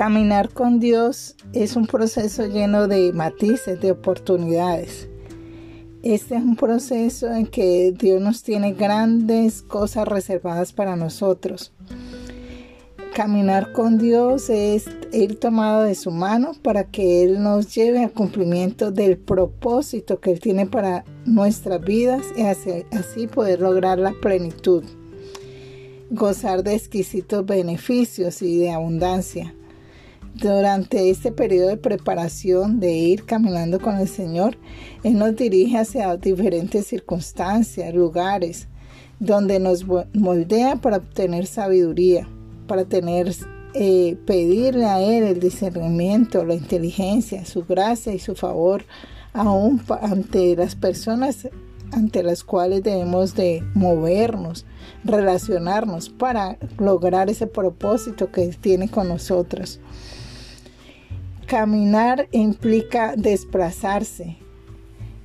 Caminar con Dios es un proceso lleno de matices, de oportunidades. Este es un proceso en que Dios nos tiene grandes cosas reservadas para nosotros. Caminar con Dios es ir tomado de su mano para que Él nos lleve al cumplimiento del propósito que Él tiene para nuestras vidas y así poder lograr la plenitud, gozar de exquisitos beneficios y de abundancia. Durante este periodo de preparación de ir caminando con el Señor, Él nos dirige hacia diferentes circunstancias, lugares, donde nos moldea para obtener sabiduría, para tener, eh, pedirle a Él el discernimiento, la inteligencia, su gracia y su favor, aún ante las personas ante las cuales debemos de movernos, relacionarnos para lograr ese propósito que tiene con nosotros. Caminar implica desplazarse.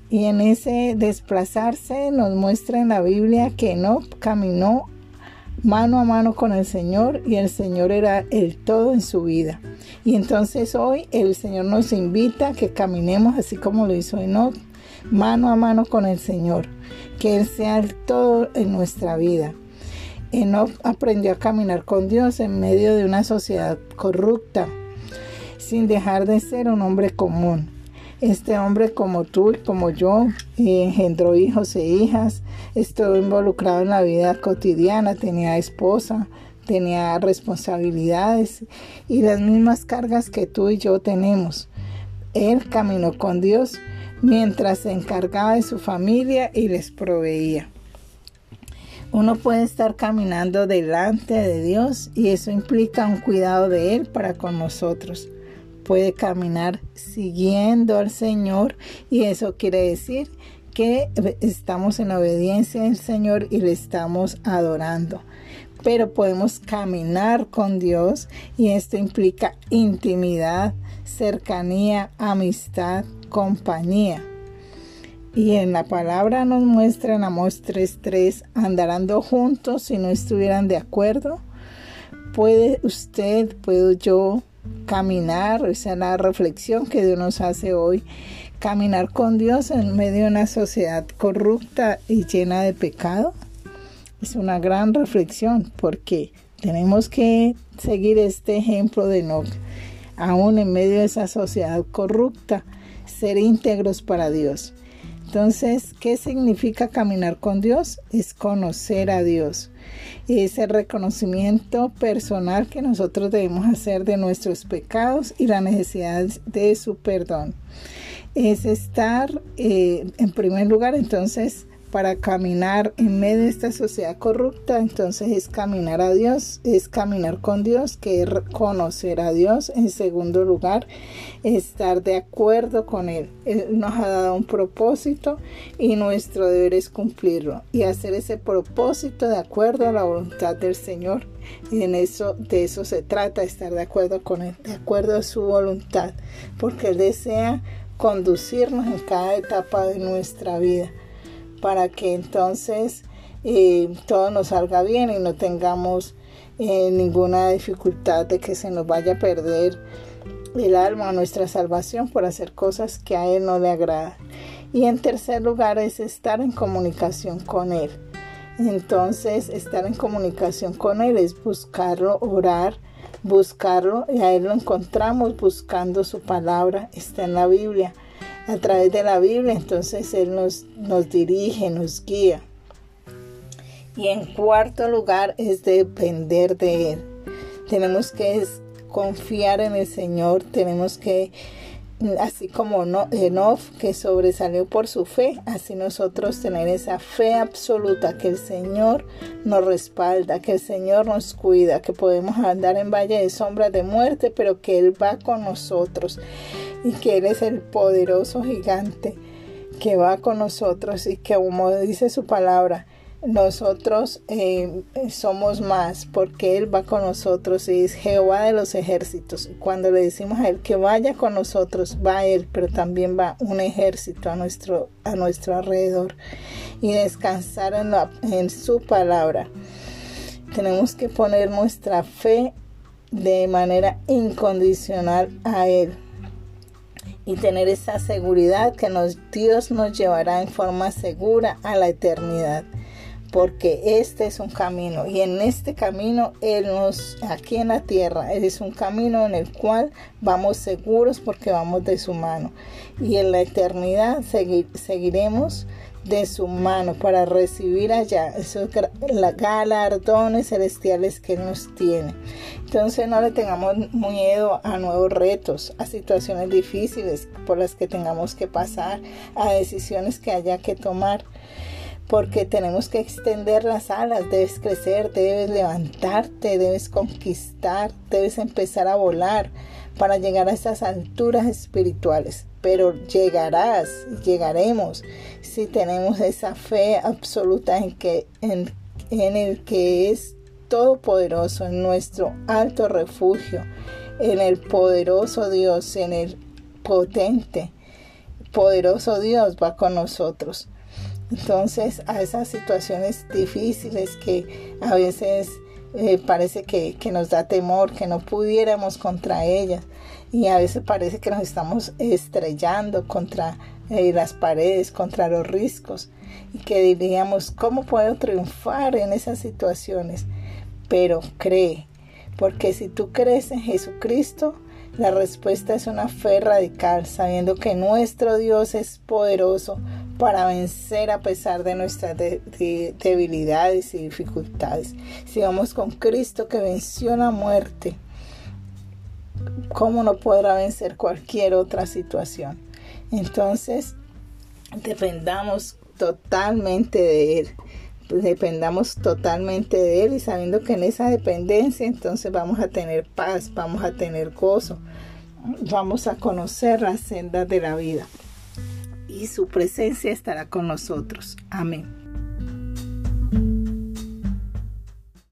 Y en ese desplazarse nos muestra en la Biblia que no caminó mano a mano con el Señor y el Señor era el todo en su vida. Y entonces hoy el Señor nos invita a que caminemos así como lo hizo Enoch, mano a mano con el Señor, que Él sea el todo en nuestra vida. Enoch aprendió a caminar con Dios en medio de una sociedad corrupta, sin dejar de ser un hombre común. Este hombre como tú y como yo engendró hijos e hijas, estuvo involucrado en la vida cotidiana, tenía esposa, tenía responsabilidades y las mismas cargas que tú y yo tenemos. Él caminó con Dios mientras se encargaba de su familia y les proveía. Uno puede estar caminando delante de Dios y eso implica un cuidado de Él para con nosotros puede caminar siguiendo al Señor y eso quiere decir que estamos en obediencia al Señor y le estamos adorando. Pero podemos caminar con Dios y esto implica intimidad, cercanía, amistad, compañía. Y en la palabra nos muestra en Amos 3.3, andarando juntos si no estuvieran de acuerdo. Puede usted, puedo yo caminar, esa es la reflexión que Dios nos hace hoy, caminar con Dios en medio de una sociedad corrupta y llena de pecado. Es una gran reflexión porque tenemos que seguir este ejemplo de no, aún en medio de esa sociedad corrupta, ser íntegros para Dios. Entonces, ¿qué significa caminar con Dios? Es conocer a Dios. Ese reconocimiento personal que nosotros debemos hacer de nuestros pecados y la necesidad de su perdón. Es estar, eh, en primer lugar, entonces, para caminar en medio de esta sociedad corrupta, entonces es caminar a Dios, es caminar con Dios, que es conocer a Dios. En segundo lugar, estar de acuerdo con Él. Él nos ha dado un propósito y nuestro deber es cumplirlo y hacer ese propósito de acuerdo a la voluntad del Señor. en eso, de eso se trata, estar de acuerdo con Él, de acuerdo a su voluntad, porque Él desea conducirnos en cada etapa de nuestra vida para que entonces eh, todo nos salga bien y no tengamos eh, ninguna dificultad de que se nos vaya a perder el alma, nuestra salvación por hacer cosas que a Él no le agradan. Y en tercer lugar es estar en comunicación con Él. Entonces, estar en comunicación con Él es buscarlo, orar, buscarlo y a Él lo encontramos buscando su palabra, está en la Biblia a través de la Biblia, entonces Él nos, nos dirige, nos guía. Y en cuarto lugar es depender de Él. Tenemos que confiar en el Señor, tenemos que, así como Enoch que sobresalió por su fe, así nosotros tener esa fe absoluta que el Señor nos respalda, que el Señor nos cuida, que podemos andar en valle de sombra de muerte, pero que Él va con nosotros y que Él es el poderoso gigante que va con nosotros y que como dice su palabra, nosotros eh, somos más porque Él va con nosotros y es Jehová de los ejércitos. Cuando le decimos a Él que vaya con nosotros, va Él, pero también va un ejército a nuestro, a nuestro alrededor y descansar en, su palabra. Tenemos que poner nuestra fe de manera incondicional a Él y tener esa seguridad que nos, Dios nos llevará en forma segura a la eternidad. Porque este es un camino y en este camino Él nos, aquí en la tierra, es un camino en el cual vamos seguros porque vamos de su mano. Y en la eternidad seguiremos de su mano para recibir allá esos galardones celestiales que nos tiene. Entonces no le tengamos miedo a nuevos retos, a situaciones difíciles por las que tengamos que pasar, a decisiones que haya que tomar. Porque tenemos que extender las alas, debes crecer, debes levantarte, debes conquistar, debes empezar a volar para llegar a esas alturas espirituales pero llegarás, llegaremos si tenemos esa fe absoluta en, que, en, el que es todopoderoso, en nuestro alto refugio, en el poderoso Dios, en el potente, poderoso Dios va con nosotros. Entonces, a esas situaciones difíciles que a veces eh, parece que, que, nos da temor, que no pudiéramos contra ellas, y a veces parece que nos estamos estrellando contra eh, las paredes, contra los riscos y que diríamos, ¿cómo puedo triunfar en esas situaciones? Pero cree, porque si tú crees en Jesucristo, la respuesta es una fe radical, sabiendo que nuestro Dios es poderoso para vencer a pesar de nuestras debilidades y dificultades. Si vamos con Cristo que venció la muerte, ¿cómo no podrá vencer cualquier otra situación? Entonces, dependamos totalmente de Él. Dependamos totalmente de Él y sabiendo que en esa dependencia entonces vamos a tener paz, vamos a tener gozo, vamos a conocer las sendas de la vida y su presencia estará con nosotros. Amén.